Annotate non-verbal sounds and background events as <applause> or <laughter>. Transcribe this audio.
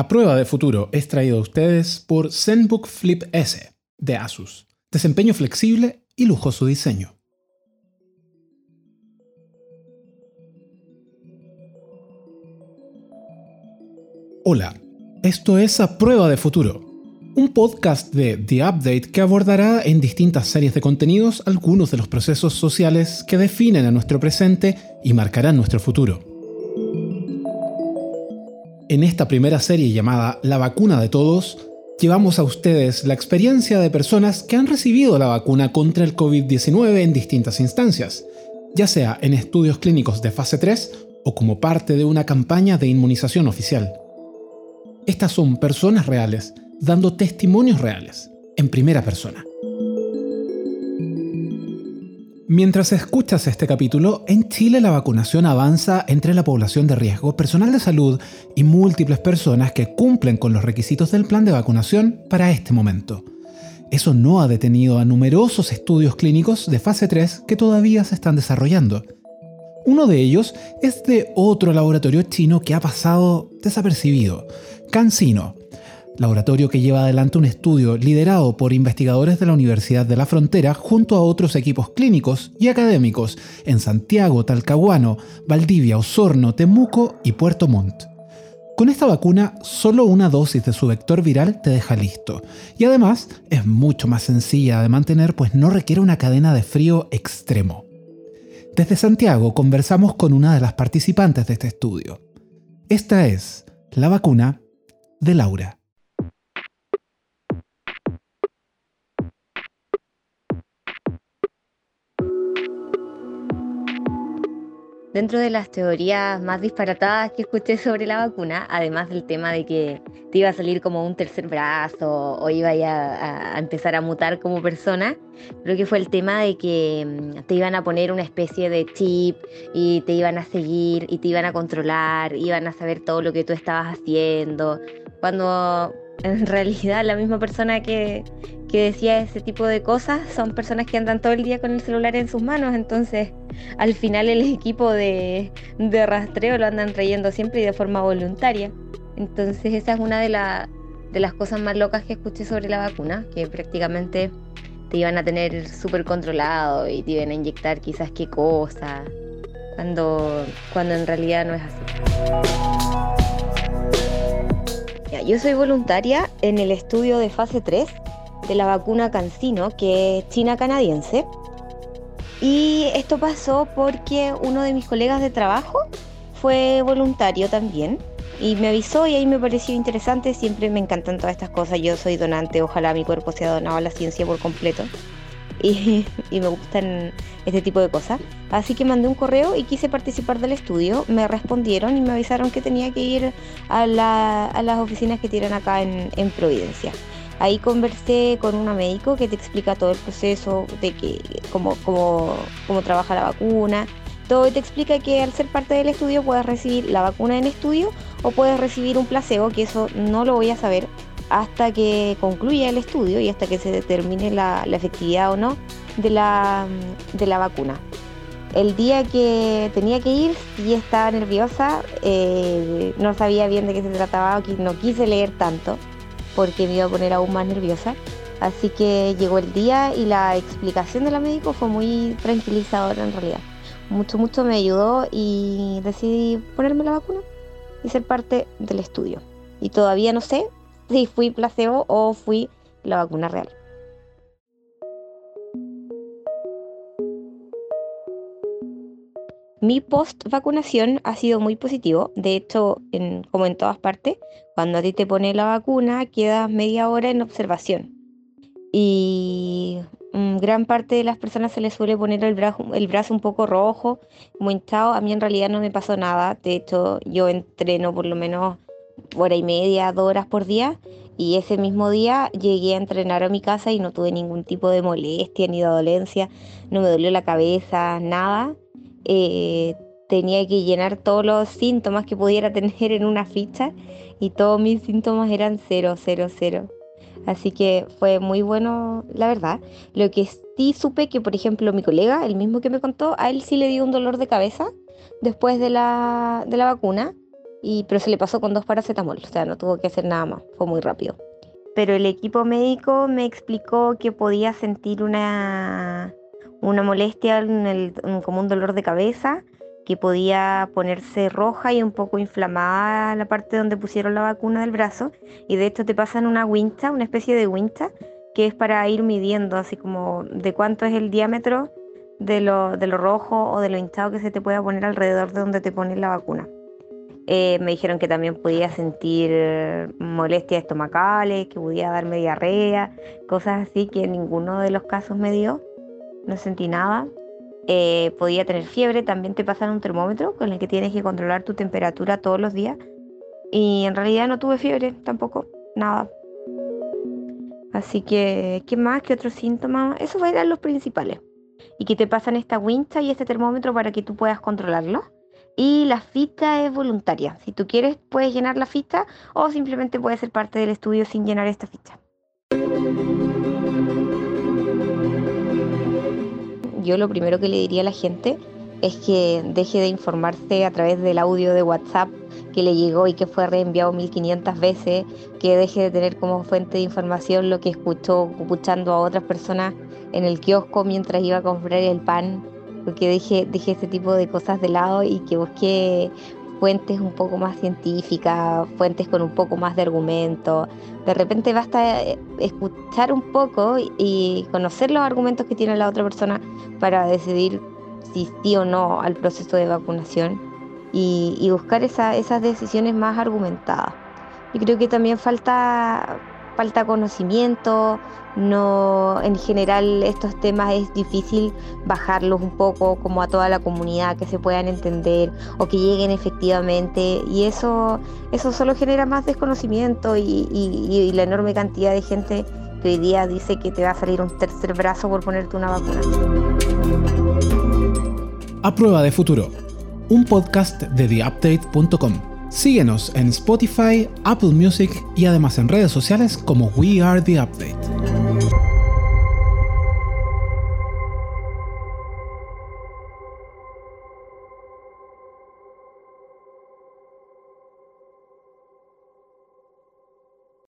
A prueba de futuro es traído a ustedes por ZenBook Flip S de Asus. Desempeño flexible y lujoso diseño. Hola, esto es A Prueba de Futuro, un podcast de The Update que abordará en distintas series de contenidos algunos de los procesos sociales que definen a nuestro presente y marcarán nuestro futuro. En esta primera serie llamada La vacuna de todos, llevamos a ustedes la experiencia de personas que han recibido la vacuna contra el COVID-19 en distintas instancias, ya sea en estudios clínicos de fase 3 o como parte de una campaña de inmunización oficial. Estas son personas reales, dando testimonios reales, en primera persona. Mientras escuchas este capítulo, en Chile la vacunación avanza entre la población de riesgo, personal de salud y múltiples personas que cumplen con los requisitos del plan de vacunación para este momento. Eso no ha detenido a numerosos estudios clínicos de fase 3 que todavía se están desarrollando. Uno de ellos es de otro laboratorio chino que ha pasado desapercibido, CanSino, laboratorio que lleva adelante un estudio liderado por investigadores de la Universidad de la Frontera junto a otros equipos clínicos y académicos en Santiago, Talcahuano, Valdivia, Osorno, Temuco y Puerto Montt. Con esta vacuna, solo una dosis de su vector viral te deja listo. Y además, es mucho más sencilla de mantener pues no requiere una cadena de frío extremo. Desde Santiago conversamos con una de las participantes de este estudio. Esta es la vacuna de Laura. Dentro de las teorías más disparatadas que escuché sobre la vacuna, además del tema de que te iba a salir como un tercer brazo o iba a, a empezar a mutar como persona, creo que fue el tema de que mm, te iban a poner una especie de chip y te iban a seguir y te iban a controlar, iban a saber todo lo que tú estabas haciendo, cuando en <laughs> realidad la misma persona que, que decía ese tipo de cosas son personas que andan todo el día con el celular en sus manos, entonces al final el equipo de, rastreo lo andan trayendo siempre y de forma voluntaria. Entonces esa es una de, de las cosas más locas que escuché sobre la vacuna, que prácticamente te iban a tener súper controlado y te iban a inyectar quizás qué cosa, cuando, cuando en realidad no es así. yo soy voluntaria en el estudio de fase 3 de la vacuna Cancino, que es china canadiense. Y esto pasó porque uno de mis colegas de trabajo fue voluntario también y me avisó y ahí me pareció interesante. Siempre me encantan todas estas cosas. Yo soy donante, ojalá mi cuerpo sea donado a la ciencia por completo. <laughs> Y, me gustan este tipo de cosas. Así que mandé un correo y quise participar del estudio. Me respondieron y me avisaron que tenía que ir a, las oficinas que tienen acá en Providencia. Ahí conversé con una médico que te explica todo el proceso de que cómo, cómo, cómo trabaja la vacuna, todo y te explica que al ser parte del estudio puedes recibir la vacuna en estudio o puedes recibir un placebo, que eso no lo voy a saber hasta que concluya el estudio y hasta que se determine la, efectividad o no de la, de la vacuna. El día que tenía que ir, y estaba nerviosa, eh, no sabía bien de qué se trataba, no quise leer tanto porque me iba a poner aún más nerviosa. Así que llegó el día y la explicación de la médico fue muy tranquilizadora en realidad. Mucho, mucho me ayudó y decidí ponerme la vacuna y ser parte del estudio. Y todavía no sé <laughs> si fui placebo o fui la vacuna real. Mi post vacunación ha sido muy positivo. De hecho, como en todas partes, cuando a ti te pone la vacuna, quedas media hora en observación. Y mm, gran parte de las personas se les suele poner el brazo, un poco rojo, muy hinchado. A mí en realidad no me pasó nada. De hecho, yo entreno por lo menos hora y media, dos horas por día. Y ese mismo día llegué a entrenar a mi casa y no tuve ningún tipo de molestia ni de dolencia. No me dolió la cabeza, nada. Eh, tenía que llenar todos los síntomas que pudiera <laughs> tener en una ficha y todos mis síntomas eran 0, 0, 0. Así que fue muy bueno, la verdad. Lo que sí supe que, por ejemplo, mi colega, el mismo que me contó, a él sí le dio un dolor de cabeza después de la, de la vacuna. y, pero se le pasó con dos paracetamol, o sea, no tuvo que hacer nada más, fue muy rápido. Pero el equipo médico me explicó que podía sentir una, una molestia, en el, como un dolor de cabeza, que podía ponerse roja y un poco inflamada la parte donde pusieron la vacuna del brazo. Y de hecho te pasan una wincha, una especie de wincha, que es para ir midiendo, así como de cuánto es el diámetro de lo, de lo rojo o de lo hinchado que se te pueda poner alrededor de donde te ponen la vacuna. Eh, me dijeron que también podía sentir molestias estomacales, que podía darme diarrea, cosas así que en ninguno de los casos me dio. No sentí nada. Eh, podía tener fiebre, también te pasan un termómetro con el que tienes que controlar tu temperatura todos los días. Y en realidad no tuve fiebre tampoco, nada. Así que, ¿qué más? ¿Qué otros síntomas? Esos eran los principales. Y que te pasan esta wincha y este termómetro para que tú puedas controlarlo. Y la ficha es voluntaria. Si tú quieres, puedes llenar la ficha o simplemente puedes ser parte del estudio sin llenar esta ficha. Yo lo primero que le diría a la gente es que deje de informarse a través del audio de WhatsApp que le llegó y que fue reenviado 1500 veces, que deje de tener como fuente de información lo que escuchó escuchando a otras personas en el kiosco mientras iba a comprar el pan, porque deje, deje ese tipo de cosas de lado y que busque fuentes un poco más científicas, fuentes con un poco más de argumento. De repente basta eh, escuchar un poco y conocer los argumentos que tiene la otra persona para decidir si sí o no al proceso de vacunación y, buscar esas decisiones más argumentadas. Yo creo que también falta, falta conocimiento, no, en general estos temas es difícil bajarlos un poco como a toda la comunidad, que se puedan entender o que lleguen efectivamente y eso, eso solo genera más desconocimiento y, y la enorme cantidad de gente que hoy día dice que te va a salir un tercer brazo por ponerte una vacuna. A prueba de futuro un podcast de TheUpdate.com. Síguenos en Spotify, Apple Music y además en redes sociales como We Are The Update.